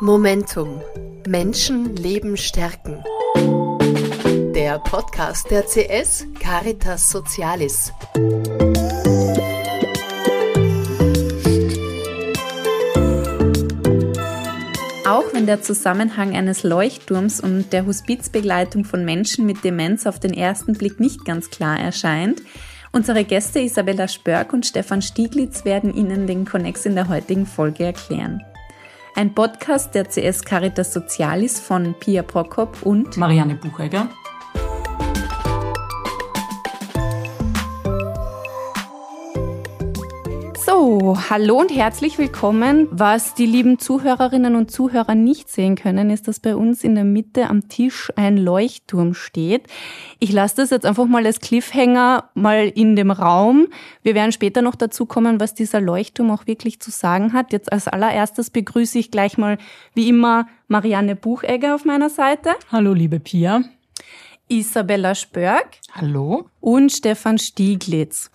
Momentum. Menschen Leben stärken. Der Podcast der CS Caritas Socialis. Auch wenn der Zusammenhang eines Leuchtturms und der Hospizbegleitung von Menschen mit Demenz auf den ersten Blick nicht ganz klar erscheint, unsere Gäste Isabella Spörk und Stefan Stieglitz werden Ihnen den Connex in der heutigen Folge erklären. Ein Podcast der CS Caritas Socialis von Pia Prokop und Marianne Buchegger. So, hallo und herzlich willkommen. Was die lieben Zuhörerinnen und Zuhörer nicht sehen können, ist, dass bei uns in der Mitte am Tisch ein Leuchtturm steht. Ich lasse das jetzt einfach mal als Cliffhanger mal in dem Raum. Wir werden später noch dazu kommen, was dieser Leuchtturm auch wirklich zu sagen hat. Jetzt als allererstes begrüße ich gleich mal wie immer Marianne Buchegger auf meiner Seite. Hallo, liebe Pia. Isabella Spörk. Hallo. Und Stefan Stieglitz.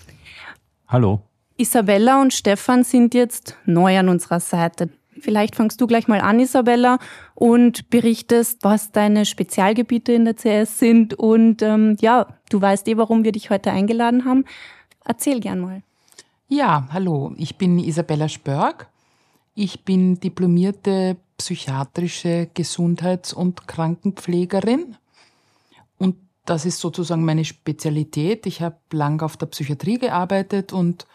Hallo. Isabella und Stefan sind jetzt neu an unserer Seite. Vielleicht fangst du gleich mal an, Isabella, und berichtest, was deine Spezialgebiete in der CS sind. Und ähm, ja, du weißt eh, warum wir dich heute eingeladen haben. Erzähl gern mal. Ja, hallo, ich bin Isabella Spörk. Ich bin diplomierte psychiatrische Gesundheits- und Krankenpflegerin. Und das ist sozusagen meine Spezialität. Ich habe lang auf der Psychiatrie gearbeitet und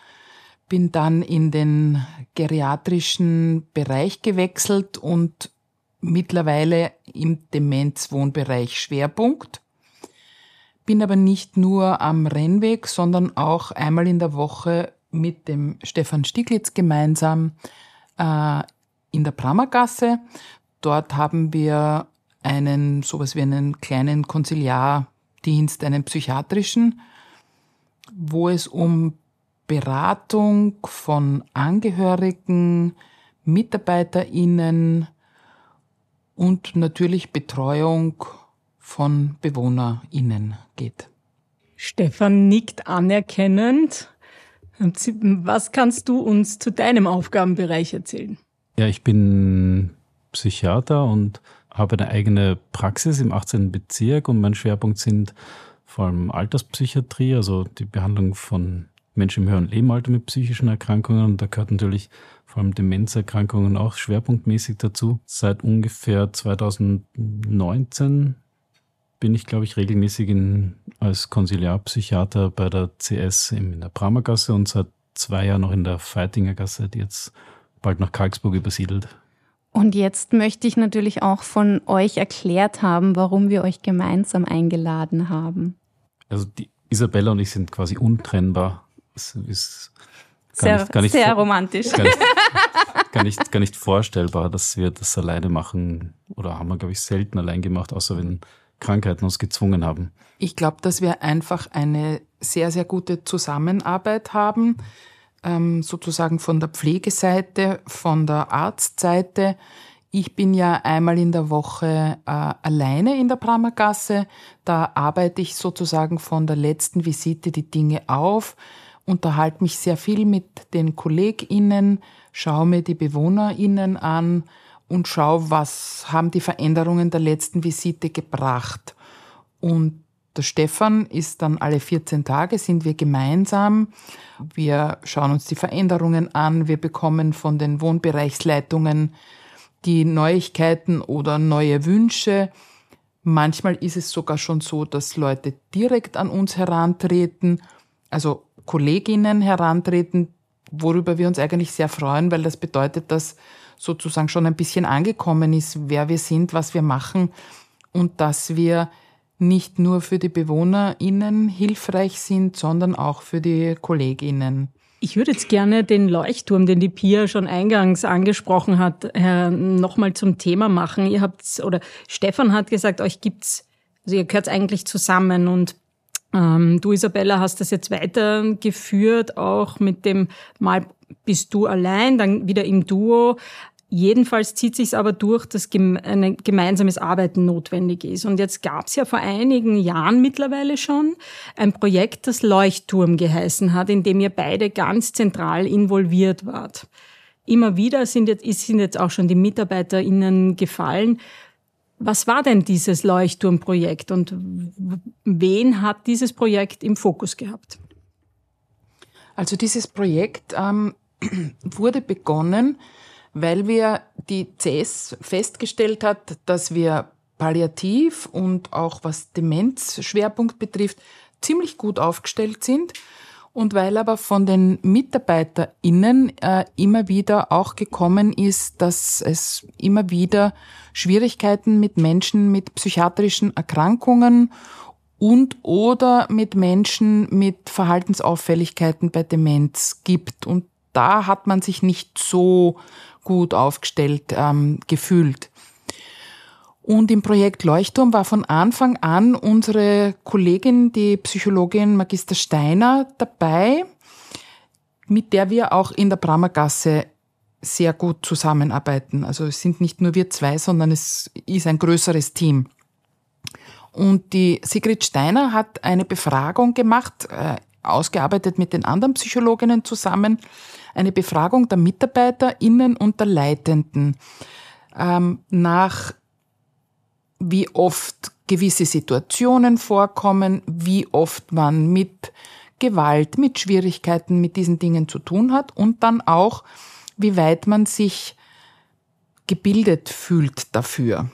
bin dann in den geriatrischen Bereich gewechselt und mittlerweile im Demenzwohnbereich Schwerpunkt. Bin aber nicht nur am Rennweg, sondern auch einmal in der Woche mit dem Stefan Stieglitz gemeinsam äh, in der Prammergasse. Dort haben wir einen, sowas wie einen kleinen Konziliardienst, einen psychiatrischen, wo es um Beratung von Angehörigen, MitarbeiterInnen und natürlich Betreuung von BewohnerInnen geht. Stefan nickt anerkennend. Was kannst du uns zu deinem Aufgabenbereich erzählen? Ja, ich bin Psychiater und habe eine eigene Praxis im 18. Bezirk und mein Schwerpunkt sind vor allem Alterspsychiatrie, also die Behandlung von Menschen im höheren Lebenalter mit psychischen Erkrankungen. Und da gehört natürlich vor allem Demenzerkrankungen auch schwerpunktmäßig dazu. Seit ungefähr 2019 bin ich, glaube ich, regelmäßig in, als Konsiliarpsychiater bei der CS in der Bramergasse und seit zwei Jahren noch in der Feitinger Gasse, die jetzt bald nach Karlsburg übersiedelt. Und jetzt möchte ich natürlich auch von euch erklärt haben, warum wir euch gemeinsam eingeladen haben. Also die Isabella und ich sind quasi untrennbar. Das ist sehr, nicht, nicht sehr romantisch. Gar nicht, gar, nicht, gar nicht vorstellbar, dass wir das alleine machen oder haben wir, glaube ich, selten allein gemacht, außer wenn Krankheiten uns gezwungen haben. Ich glaube, dass wir einfach eine sehr, sehr gute Zusammenarbeit haben, ähm, sozusagen von der Pflegeseite, von der Arztseite. Ich bin ja einmal in der Woche äh, alleine in der Brammergasse. Da arbeite ich sozusagen von der letzten Visite die Dinge auf unterhalte mich sehr viel mit den KollegInnen, schaue mir die BewohnerInnen an und schaue, was haben die Veränderungen der letzten Visite gebracht. Und der Stefan ist dann alle 14 Tage, sind wir gemeinsam. Wir schauen uns die Veränderungen an. Wir bekommen von den Wohnbereichsleitungen die Neuigkeiten oder neue Wünsche. Manchmal ist es sogar schon so, dass Leute direkt an uns herantreten. Also Kolleginnen herantreten, worüber wir uns eigentlich sehr freuen, weil das bedeutet, dass sozusagen schon ein bisschen angekommen ist, wer wir sind, was wir machen und dass wir nicht nur für die BewohnerInnen hilfreich sind, sondern auch für die KollegInnen. Ich würde jetzt gerne den Leuchtturm, den die Pia schon eingangs angesprochen hat, äh, nochmal zum Thema machen. Ihr habt, oder Stefan hat gesagt, euch gibt's, also ihr gehört eigentlich zusammen und ähm, du, Isabella, hast das jetzt weitergeführt, auch mit dem Mal bist du allein, dann wieder im Duo. Jedenfalls zieht sich aber durch, dass ein gemeinsames Arbeiten notwendig ist. Und jetzt gab es ja vor einigen Jahren mittlerweile schon ein Projekt, das Leuchtturm geheißen hat, in dem ihr beide ganz zentral involviert wart. immer wieder sind jetzt, sind jetzt auch schon die MitarbeiterInnen gefallen. Was war denn dieses Leuchtturmprojekt und wen hat dieses Projekt im Fokus gehabt? Also dieses Projekt ähm, wurde begonnen, weil wir die CS festgestellt hat, dass wir palliativ und auch was Demenzschwerpunkt betrifft, ziemlich gut aufgestellt sind und weil aber von den MitarbeiterInnen äh, immer wieder auch gekommen ist, dass es immer wieder Schwierigkeiten mit Menschen mit psychiatrischen Erkrankungen und oder mit Menschen mit Verhaltensauffälligkeiten bei Demenz gibt. Und da hat man sich nicht so gut aufgestellt ähm, gefühlt. Und im Projekt Leuchtturm war von Anfang an unsere Kollegin, die Psychologin Magister Steiner, dabei, mit der wir auch in der Brammergasse sehr gut zusammenarbeiten. Also es sind nicht nur wir zwei, sondern es ist ein größeres Team. Und die Sigrid Steiner hat eine Befragung gemacht, äh, ausgearbeitet mit den anderen Psychologinnen zusammen, eine Befragung der MitarbeiterInnen und der Leitenden ähm, nach wie oft gewisse Situationen vorkommen, wie oft man mit Gewalt, mit Schwierigkeiten mit diesen Dingen zu tun hat und dann auch, wie weit man sich gebildet fühlt dafür.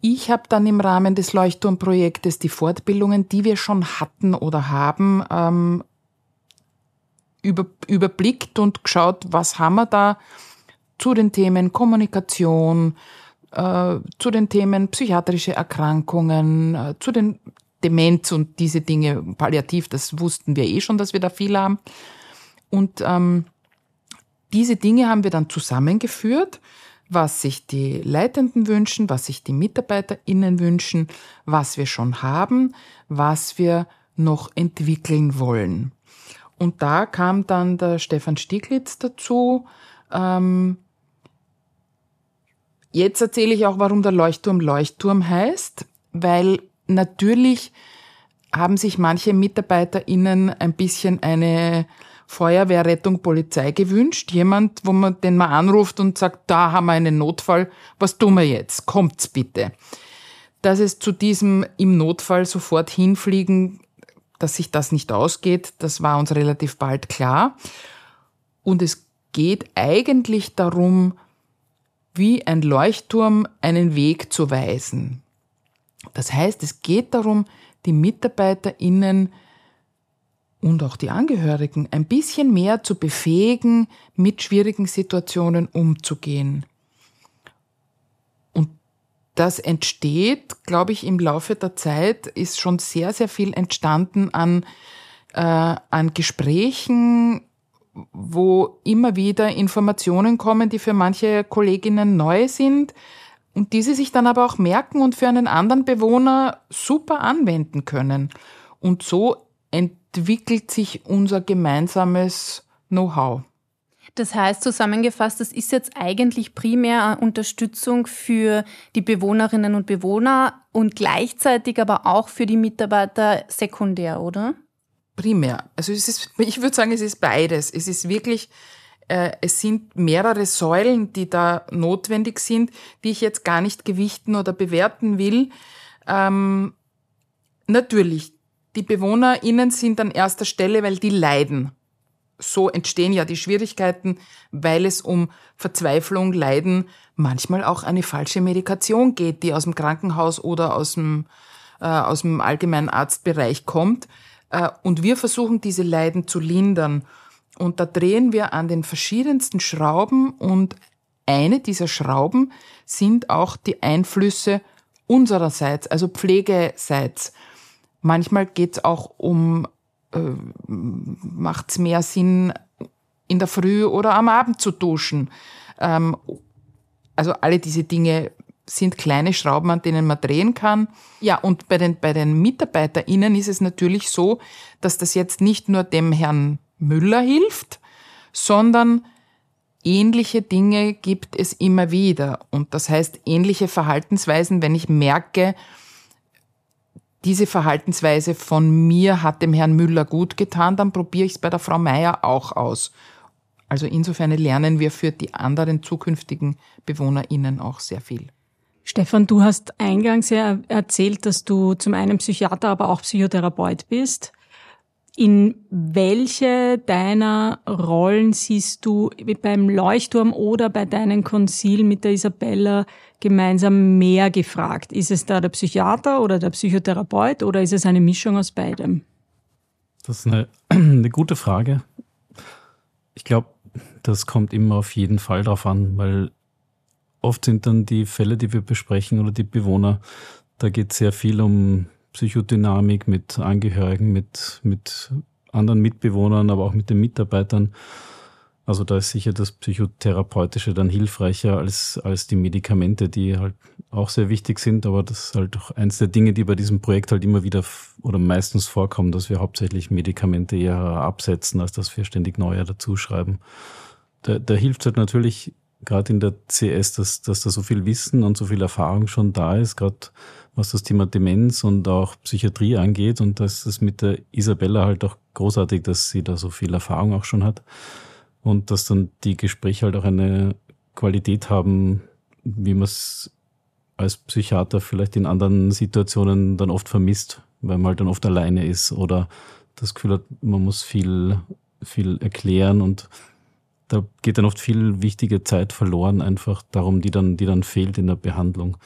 Ich habe dann im Rahmen des Leuchtturmprojektes die Fortbildungen, die wir schon hatten oder haben, ähm, über, überblickt und geschaut, was haben wir da zu den Themen Kommunikation, äh, zu den Themen psychiatrische Erkrankungen, äh, zu den Demenz und diese Dinge, palliativ, das wussten wir eh schon, dass wir da viel haben. Und ähm, diese Dinge haben wir dann zusammengeführt, was sich die Leitenden wünschen, was sich die MitarbeiterInnen wünschen, was wir schon haben, was wir noch entwickeln wollen. Und da kam dann der Stefan Stieglitz dazu, ähm, Jetzt erzähle ich auch, warum der Leuchtturm Leuchtturm heißt, weil natürlich haben sich manche MitarbeiterInnen ein bisschen eine Feuerwehr, Rettung, Polizei gewünscht. Jemand, wo man, den man anruft und sagt, da haben wir einen Notfall, was tun wir jetzt? Kommt's bitte. Dass es zu diesem im Notfall sofort hinfliegen, dass sich das nicht ausgeht, das war uns relativ bald klar. Und es geht eigentlich darum, wie ein Leuchtturm einen Weg zu weisen. Das heißt, es geht darum, die MitarbeiterInnen und auch die Angehörigen ein bisschen mehr zu befähigen, mit schwierigen Situationen umzugehen. Und das entsteht, glaube ich, im Laufe der Zeit ist schon sehr, sehr viel entstanden an, äh, an Gesprächen, wo immer wieder Informationen kommen, die für manche Kolleginnen neu sind und diese sich dann aber auch merken und für einen anderen Bewohner super anwenden können. Und so entwickelt sich unser gemeinsames Know-how. Das heißt zusammengefasst, das ist jetzt eigentlich primär eine Unterstützung für die Bewohnerinnen und Bewohner und gleichzeitig aber auch für die Mitarbeiter sekundär, oder? Primär. Also es ist, ich würde sagen, es ist beides. Es ist wirklich, äh, es sind mehrere Säulen, die da notwendig sind, die ich jetzt gar nicht gewichten oder bewerten will. Ähm, natürlich, die BewohnerInnen sind an erster Stelle, weil die leiden. So entstehen ja die Schwierigkeiten, weil es um Verzweiflung, Leiden, manchmal auch eine falsche Medikation geht, die aus dem Krankenhaus oder aus dem, äh, aus dem allgemeinen Arztbereich kommt. Äh, und wir versuchen, diese Leiden zu lindern. Und da drehen wir an den verschiedensten Schrauben und eine dieser Schrauben sind auch die Einflüsse unsererseits, also Pflegeseits. Manchmal geht es auch um, äh, macht es mehr Sinn, in der Früh oder am Abend zu duschen. Ähm, also alle diese Dinge sind kleine Schrauben, an denen man drehen kann. Ja, und bei den, bei den MitarbeiterInnen ist es natürlich so, dass das jetzt nicht nur dem Herrn Müller hilft, sondern ähnliche Dinge gibt es immer wieder. Und das heißt, ähnliche Verhaltensweisen, wenn ich merke, diese Verhaltensweise von mir hat dem Herrn Müller gut getan, dann probiere ich es bei der Frau Meier auch aus. Also insofern lernen wir für die anderen zukünftigen BewohnerInnen auch sehr viel. Stefan, du hast eingangs ja erzählt, dass du zum einen Psychiater, aber auch Psychotherapeut bist. In welche deiner Rollen siehst du beim Leuchtturm oder bei deinen Konzil mit der Isabella gemeinsam mehr gefragt? Ist es da der Psychiater oder der Psychotherapeut oder ist es eine Mischung aus beidem? Das ist eine, eine gute Frage. Ich glaube, das kommt immer auf jeden Fall drauf an, weil oft sind dann die Fälle, die wir besprechen oder die Bewohner, da geht sehr viel um Psychodynamik mit Angehörigen, mit, mit anderen Mitbewohnern, aber auch mit den Mitarbeitern. Also da ist sicher das Psychotherapeutische dann hilfreicher als, als die Medikamente, die halt auch sehr wichtig sind, aber das ist halt auch eins der Dinge, die bei diesem Projekt halt immer wieder oder meistens vorkommen, dass wir hauptsächlich Medikamente eher absetzen, als dass wir ständig neue dazuschreiben. Da, da hilft halt natürlich gerade in der CS, dass, dass da so viel Wissen und so viel Erfahrung schon da ist, gerade was das Thema Demenz und auch Psychiatrie angeht. Und das ist mit der Isabella halt auch großartig, dass sie da so viel Erfahrung auch schon hat. Und dass dann die Gespräche halt auch eine Qualität haben, wie man es als Psychiater vielleicht in anderen Situationen dann oft vermisst, weil man halt dann oft alleine ist oder das Gefühl hat, man muss viel, viel erklären und da geht dann oft viel wichtige Zeit verloren, einfach darum, die dann, die dann fehlt in der Behandlung.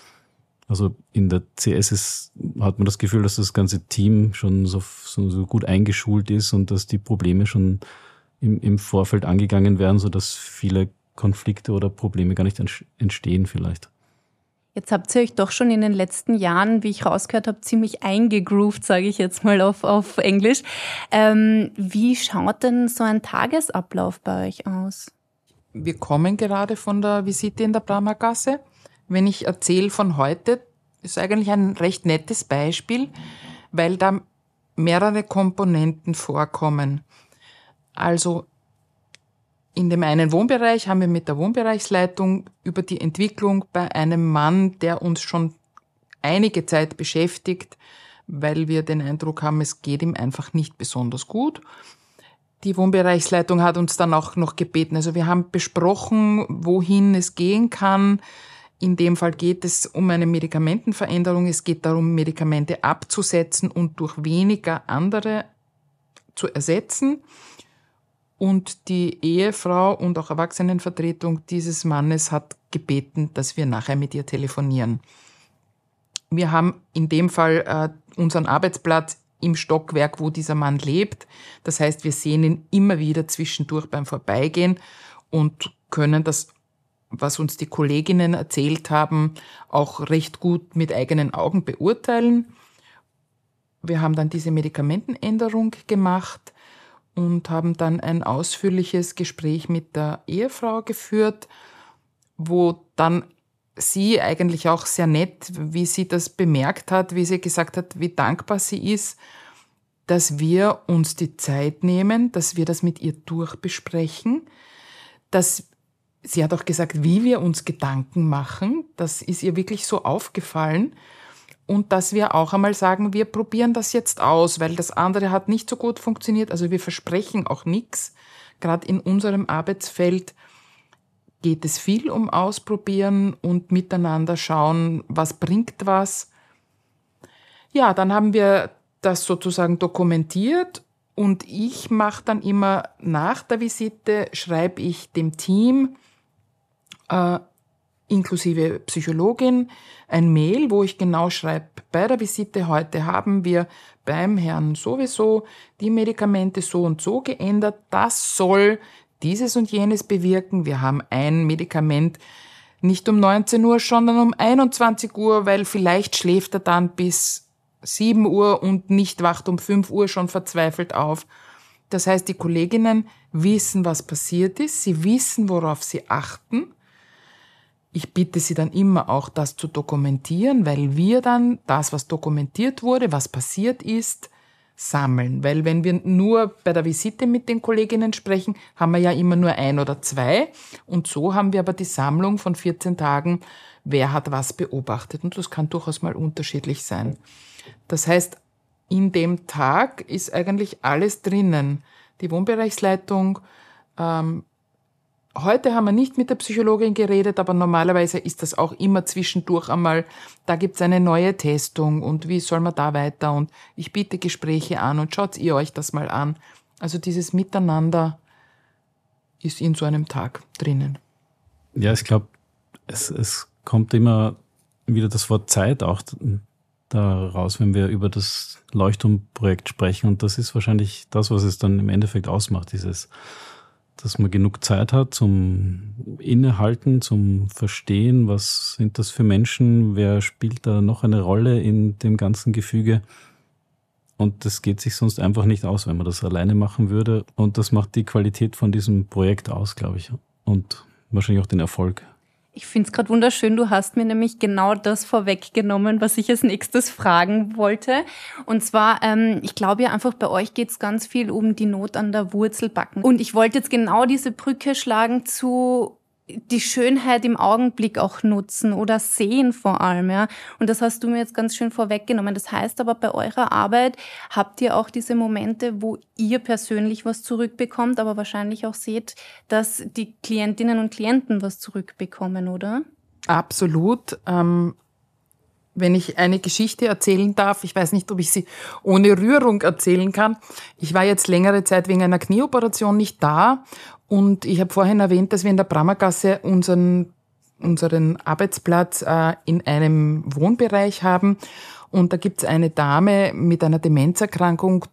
Also in der CS ist, hat man das Gefühl, dass das ganze Team schon so, so, gut eingeschult ist und dass die Probleme schon im, im Vorfeld angegangen werden, so dass viele Konflikte oder Probleme gar nicht entstehen vielleicht. Jetzt habt ihr euch doch schon in den letzten Jahren, wie ich rausgehört habe, ziemlich eingegroovt, sage ich jetzt mal auf, auf Englisch. Ähm, wie schaut denn so ein Tagesablauf bei euch aus? Wir kommen gerade von der Visite in der Bramergasse. Wenn ich erzähle von heute, ist eigentlich ein recht nettes Beispiel, weil da mehrere Komponenten vorkommen. Also in dem einen Wohnbereich haben wir mit der Wohnbereichsleitung über die Entwicklung bei einem Mann, der uns schon einige Zeit beschäftigt, weil wir den Eindruck haben, es geht ihm einfach nicht besonders gut. Die Wohnbereichsleitung hat uns dann auch noch gebeten. Also wir haben besprochen, wohin es gehen kann. In dem Fall geht es um eine Medikamentenveränderung. Es geht darum, Medikamente abzusetzen und durch weniger andere zu ersetzen und die Ehefrau und auch Erwachsenenvertretung dieses Mannes hat gebeten, dass wir nachher mit ihr telefonieren. Wir haben in dem Fall äh, unseren Arbeitsplatz im Stockwerk, wo dieser Mann lebt. Das heißt, wir sehen ihn immer wieder zwischendurch beim Vorbeigehen und können das, was uns die Kolleginnen erzählt haben, auch recht gut mit eigenen Augen beurteilen. Wir haben dann diese Medikamentenänderung gemacht und haben dann ein ausführliches Gespräch mit der Ehefrau geführt, wo dann sie eigentlich auch sehr nett, wie sie das bemerkt hat, wie sie gesagt hat, wie dankbar sie ist, dass wir uns die Zeit nehmen, dass wir das mit ihr durchbesprechen, dass sie hat auch gesagt, wie wir uns Gedanken machen, das ist ihr wirklich so aufgefallen und dass wir auch einmal sagen, wir probieren das jetzt aus, weil das andere hat nicht so gut funktioniert. Also wir versprechen auch nichts. Gerade in unserem Arbeitsfeld geht es viel um Ausprobieren und miteinander schauen, was bringt was. Ja, dann haben wir das sozusagen dokumentiert und ich mache dann immer nach der Visite, schreibe ich dem Team äh, inklusive Psychologin ein Mail, wo ich genau schreibe, bei der Visite heute haben wir beim Herrn sowieso die Medikamente so und so geändert. Das soll dieses und jenes bewirken. Wir haben ein Medikament nicht um 19 Uhr, sondern um 21 Uhr, weil vielleicht schläft er dann bis 7 Uhr und nicht wacht um 5 Uhr schon verzweifelt auf. Das heißt, die Kolleginnen wissen, was passiert ist, sie wissen, worauf sie achten ich bitte Sie dann immer auch, das zu dokumentieren, weil wir dann das, was dokumentiert wurde, was passiert ist, sammeln. Weil wenn wir nur bei der Visite mit den Kolleginnen sprechen, haben wir ja immer nur ein oder zwei. Und so haben wir aber die Sammlung von 14 Tagen, wer hat was beobachtet. Und das kann durchaus mal unterschiedlich sein. Das heißt, in dem Tag ist eigentlich alles drinnen. Die Wohnbereichsleitung ähm, Heute haben wir nicht mit der Psychologin geredet, aber normalerweise ist das auch immer zwischendurch einmal, da gibt's eine neue Testung und wie soll man da weiter und ich biete Gespräche an und schaut ihr euch das mal an. Also dieses Miteinander ist in so einem Tag drinnen. Ja, ich glaube, es, es kommt immer wieder das Wort Zeit auch da raus, wenn wir über das Leuchtturmprojekt sprechen. Und das ist wahrscheinlich das, was es dann im Endeffekt ausmacht, dieses, dass man genug Zeit hat zum Innehalten, zum Verstehen, was sind das für Menschen, wer spielt da noch eine Rolle in dem ganzen Gefüge. Und das geht sich sonst einfach nicht aus, wenn man das alleine machen würde. Und das macht die Qualität von diesem Projekt aus, glaube ich. Und wahrscheinlich auch den Erfolg. Ich finde es gerade wunderschön. Du hast mir nämlich genau das vorweggenommen, was ich als nächstes fragen wollte. Und zwar, ähm, ich glaube ja einfach, bei euch geht es ganz viel um die Not an der Wurzel backen. Und ich wollte jetzt genau diese Brücke schlagen zu die Schönheit im Augenblick auch nutzen oder sehen vor allem, ja. Und das hast du mir jetzt ganz schön vorweggenommen. Das heißt aber, bei eurer Arbeit habt ihr auch diese Momente, wo ihr persönlich was zurückbekommt, aber wahrscheinlich auch seht, dass die Klientinnen und Klienten was zurückbekommen, oder? Absolut. Ähm wenn ich eine Geschichte erzählen darf, ich weiß nicht, ob ich sie ohne Rührung erzählen kann. Ich war jetzt längere Zeit wegen einer Knieoperation nicht da und ich habe vorhin erwähnt, dass wir in der Brammergasse unseren, unseren Arbeitsplatz äh, in einem Wohnbereich haben. Und da gibt es eine Dame mit einer Demenzerkrankung,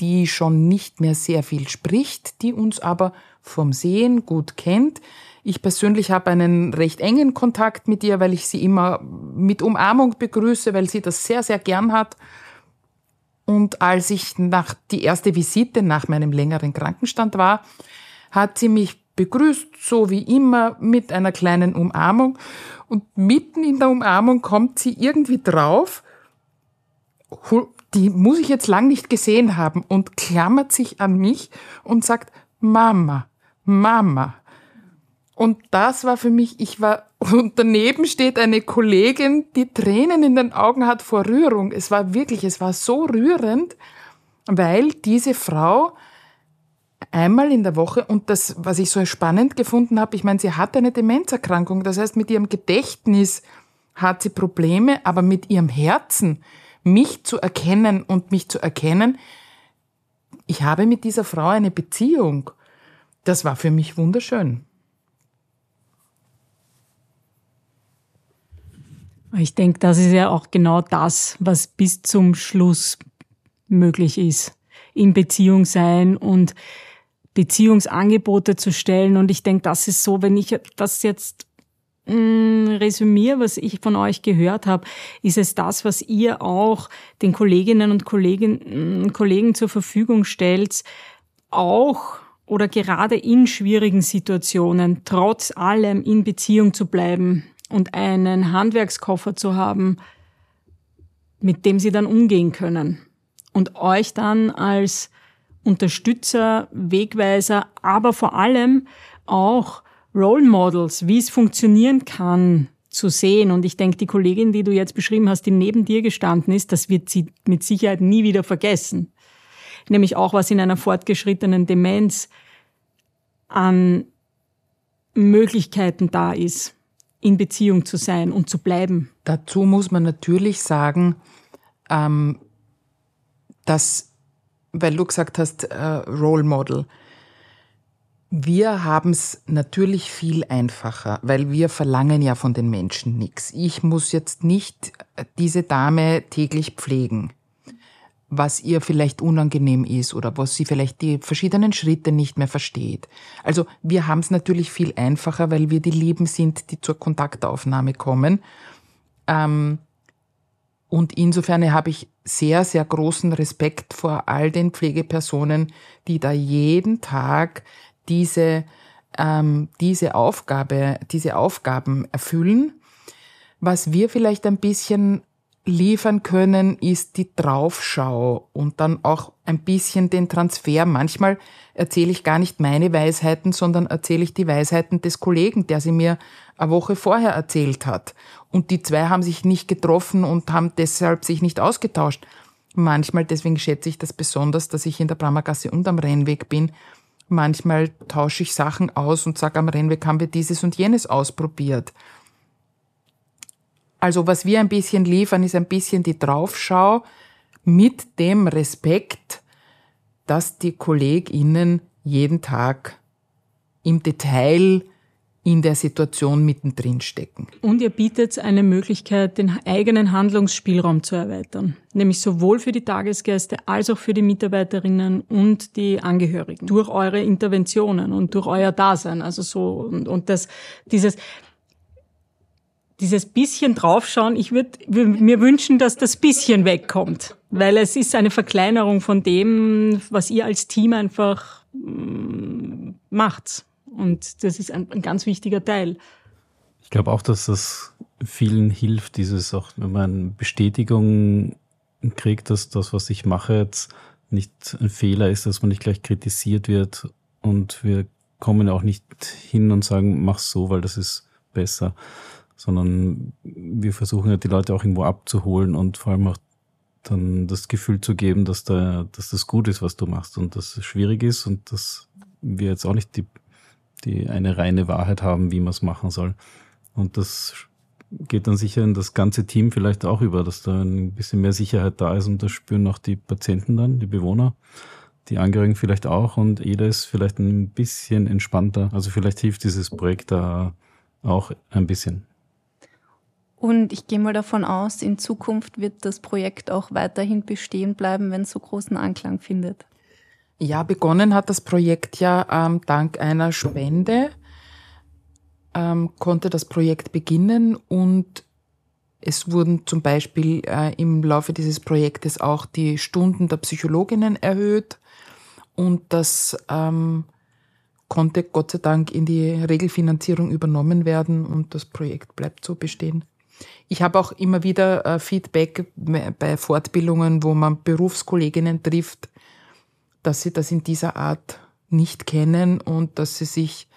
die schon nicht mehr sehr viel spricht, die uns aber vom Sehen gut kennt. Ich persönlich habe einen recht engen Kontakt mit ihr, weil ich sie immer mit Umarmung begrüße, weil sie das sehr, sehr gern hat. Und als ich nach die erste Visite nach meinem längeren Krankenstand war, hat sie mich begrüßt, so wie immer, mit einer kleinen Umarmung. Und mitten in der Umarmung kommt sie irgendwie drauf, die muss ich jetzt lang nicht gesehen haben, und klammert sich an mich und sagt, Mama, Mama. Und das war für mich, ich war, und daneben steht eine Kollegin, die Tränen in den Augen hat vor Rührung. Es war wirklich, es war so rührend, weil diese Frau einmal in der Woche und das, was ich so spannend gefunden habe, ich meine, sie hat eine Demenzerkrankung, das heißt, mit ihrem Gedächtnis hat sie Probleme, aber mit ihrem Herzen, mich zu erkennen und mich zu erkennen, ich habe mit dieser Frau eine Beziehung. Das war für mich wunderschön. Ich denke, das ist ja auch genau das, was bis zum Schluss möglich ist. In Beziehung sein und Beziehungsangebote zu stellen. Und ich denke, das ist so, wenn ich das jetzt mh, mm, resümiere, was ich von euch gehört habe, ist es das, was ihr auch den Kolleginnen und Kollegen, mm, Kollegen zur Verfügung stellt, auch oder gerade in schwierigen Situationen trotz allem in Beziehung zu bleiben und einen Handwerkskoffer zu haben, mit dem sie dann umgehen können und euch dann als Unterstützer, Wegweiser, aber vor allem auch Role Models, wie es funktionieren kann, zu sehen. Und ich denke, die Kollegin, die du jetzt beschrieben hast, die neben dir gestanden ist, das wird sie mit Sicherheit nie wieder vergessen. Nämlich auch, was in einer fortgeschrittenen Demenz an Möglichkeiten da ist, in Beziehung zu sein und zu bleiben. Dazu muss man natürlich sagen, ähm, dass weil du gesagt hast, äh, Role Model. Wir haben es natürlich viel einfacher, weil wir verlangen ja von den Menschen nichts. Ich muss jetzt nicht äh, diese Dame täglich pflegen, was ihr vielleicht unangenehm ist oder was sie vielleicht die verschiedenen Schritte nicht mehr versteht. Also wir haben es natürlich viel einfacher, weil wir die Lieben sind, die zur Kontaktaufnahme kommen. Ähm, und insofern habe ich sehr, sehr großen Respekt vor all den Pflegepersonen, die da jeden Tag diese, ähm, diese Aufgabe, diese Aufgaben erfüllen. Was wir vielleicht ein bisschen liefern können, ist die Draufschau und dann auch ein bisschen den Transfer. Manchmal erzähle ich gar nicht meine Weisheiten, sondern erzähle ich die Weisheiten des Kollegen, der sie mir eine Woche vorher erzählt hat. Und die zwei haben sich nicht getroffen und haben deshalb sich nicht ausgetauscht. Manchmal, deswegen schätze ich das besonders, dass ich in der Brammergasse und am Rennweg bin, Manchmal tausche ich Sachen aus und sage am Rennweg, haben wir dieses und jenes ausprobiert. Also was wir ein bisschen liefern, ist ein bisschen die Draufschau mit dem Respekt, dass die KollegInnen jeden Tag im Detail in der Situation mittendrin stecken. Und ihr bietet eine Möglichkeit, den eigenen Handlungsspielraum zu erweitern, nämlich sowohl für die Tagesgäste als auch für die Mitarbeiterinnen und die Angehörigen durch eure Interventionen und durch euer Dasein. Also so und, und das dieses dieses bisschen draufschauen, ich würde mir wünschen, dass das bisschen wegkommt, weil es ist eine Verkleinerung von dem, was ihr als Team einfach mm, macht. Und das ist ein, ein ganz wichtiger Teil. Ich glaube auch, dass das vielen hilft, dieses auch, wenn man Bestätigung kriegt, dass das, was ich mache, jetzt nicht ein Fehler ist, dass man nicht gleich kritisiert wird und wir kommen auch nicht hin und sagen, mach so, weil das ist besser, sondern wir versuchen ja die Leute auch irgendwo abzuholen und vor allem auch dann das Gefühl zu geben, dass da, dass das gut ist, was du machst und dass es schwierig ist und dass wir jetzt auch nicht die die eine reine Wahrheit haben, wie man es machen soll. Und das geht dann sicher in das ganze Team vielleicht auch über, dass da ein bisschen mehr Sicherheit da ist und das spüren auch die Patienten dann, die Bewohner, die Angehörigen vielleicht auch und jeder ist vielleicht ein bisschen entspannter. Also vielleicht hilft dieses Projekt da auch ein bisschen. Und ich gehe mal davon aus, in Zukunft wird das Projekt auch weiterhin bestehen bleiben, wenn es so großen Anklang findet. Ja, begonnen hat das Projekt ja ähm, dank einer Spende, ähm, konnte das Projekt beginnen und es wurden zum Beispiel äh, im Laufe dieses Projektes auch die Stunden der Psychologinnen erhöht und das ähm, konnte Gott sei Dank in die Regelfinanzierung übernommen werden und das Projekt bleibt so bestehen. Ich habe auch immer wieder äh, Feedback bei Fortbildungen, wo man Berufskolleginnen trifft, dass sie das in dieser Art nicht kennen und dass sie sich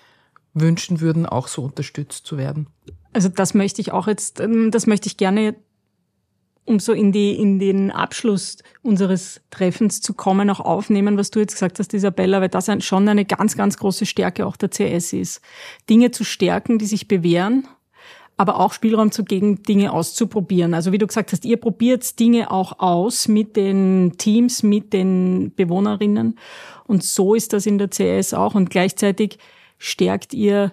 wünschen würden, auch so unterstützt zu werden. Also das möchte ich auch jetzt, ähm, das möchte ich gerne, um so in, die, in den Abschluss unseres Treffens zu kommen, auch aufnehmen, was du jetzt gesagt hast, Isabella, weil das schon eine ganz, ganz große Stärke auch der CS ist. Dinge zu stärken, die sich bewähren aber auch Spielraum zu geben, Dinge auszuprobieren. Also wie du gesagt hast, ihr probiert Dinge auch aus mit den Teams, mit den Bewohnerinnen. Und so ist das in der CS auch. Und gleichzeitig stärkt ihr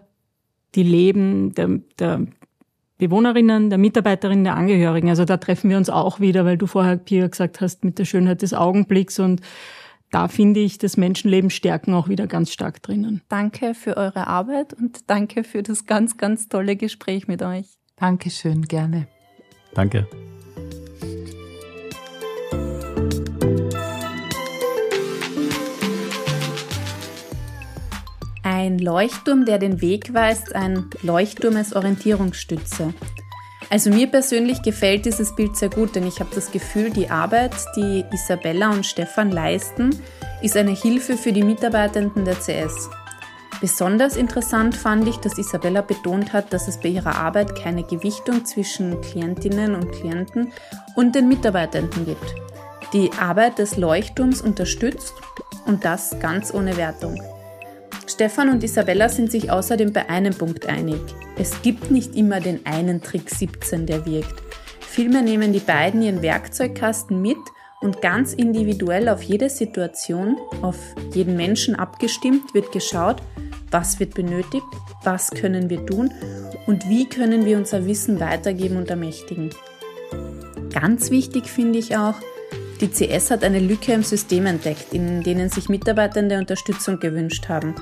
die Leben der, der Bewohnerinnen, der Mitarbeiterinnen, der Angehörigen. Also da treffen wir uns auch wieder, weil du vorher, Pia, gesagt hast, mit der Schönheit des Augenblicks und da finde ich das Menschenleben stärken auch wieder ganz stark drinnen. Danke für eure Arbeit und danke für das ganz, ganz tolle Gespräch mit euch. Dankeschön, gerne. Danke. Ein Leuchtturm, der den Weg weist, ein Leuchtturm als Orientierungsstütze. Also mir persönlich gefällt dieses Bild sehr gut, denn ich habe das Gefühl, die Arbeit, die Isabella und Stefan leisten, ist eine Hilfe für die Mitarbeitenden der CS. Besonders interessant fand ich, dass Isabella betont hat, dass es bei ihrer Arbeit keine Gewichtung zwischen Klientinnen und Klienten und den Mitarbeitenden gibt. Die Arbeit des Leuchtturms unterstützt und das ganz ohne Wertung. Stefan und Isabella sind sich außerdem bei einem Punkt einig. Es gibt nicht immer den einen Trick 17, der wirkt. Vielmehr nehmen die beiden ihren Werkzeugkasten mit und ganz individuell auf jede Situation, auf jeden Menschen abgestimmt wird geschaut, was wird benötigt, was können wir tun und wie können wir unser Wissen weitergeben und ermächtigen. Ganz wichtig finde ich auch, die CS hat eine Lücke im System entdeckt, in denen sich Mitarbeitende Unterstützung gewünscht haben.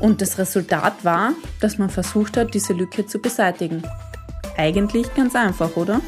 Und das Resultat war, dass man versucht hat, diese Lücke zu beseitigen. Eigentlich ganz einfach, oder?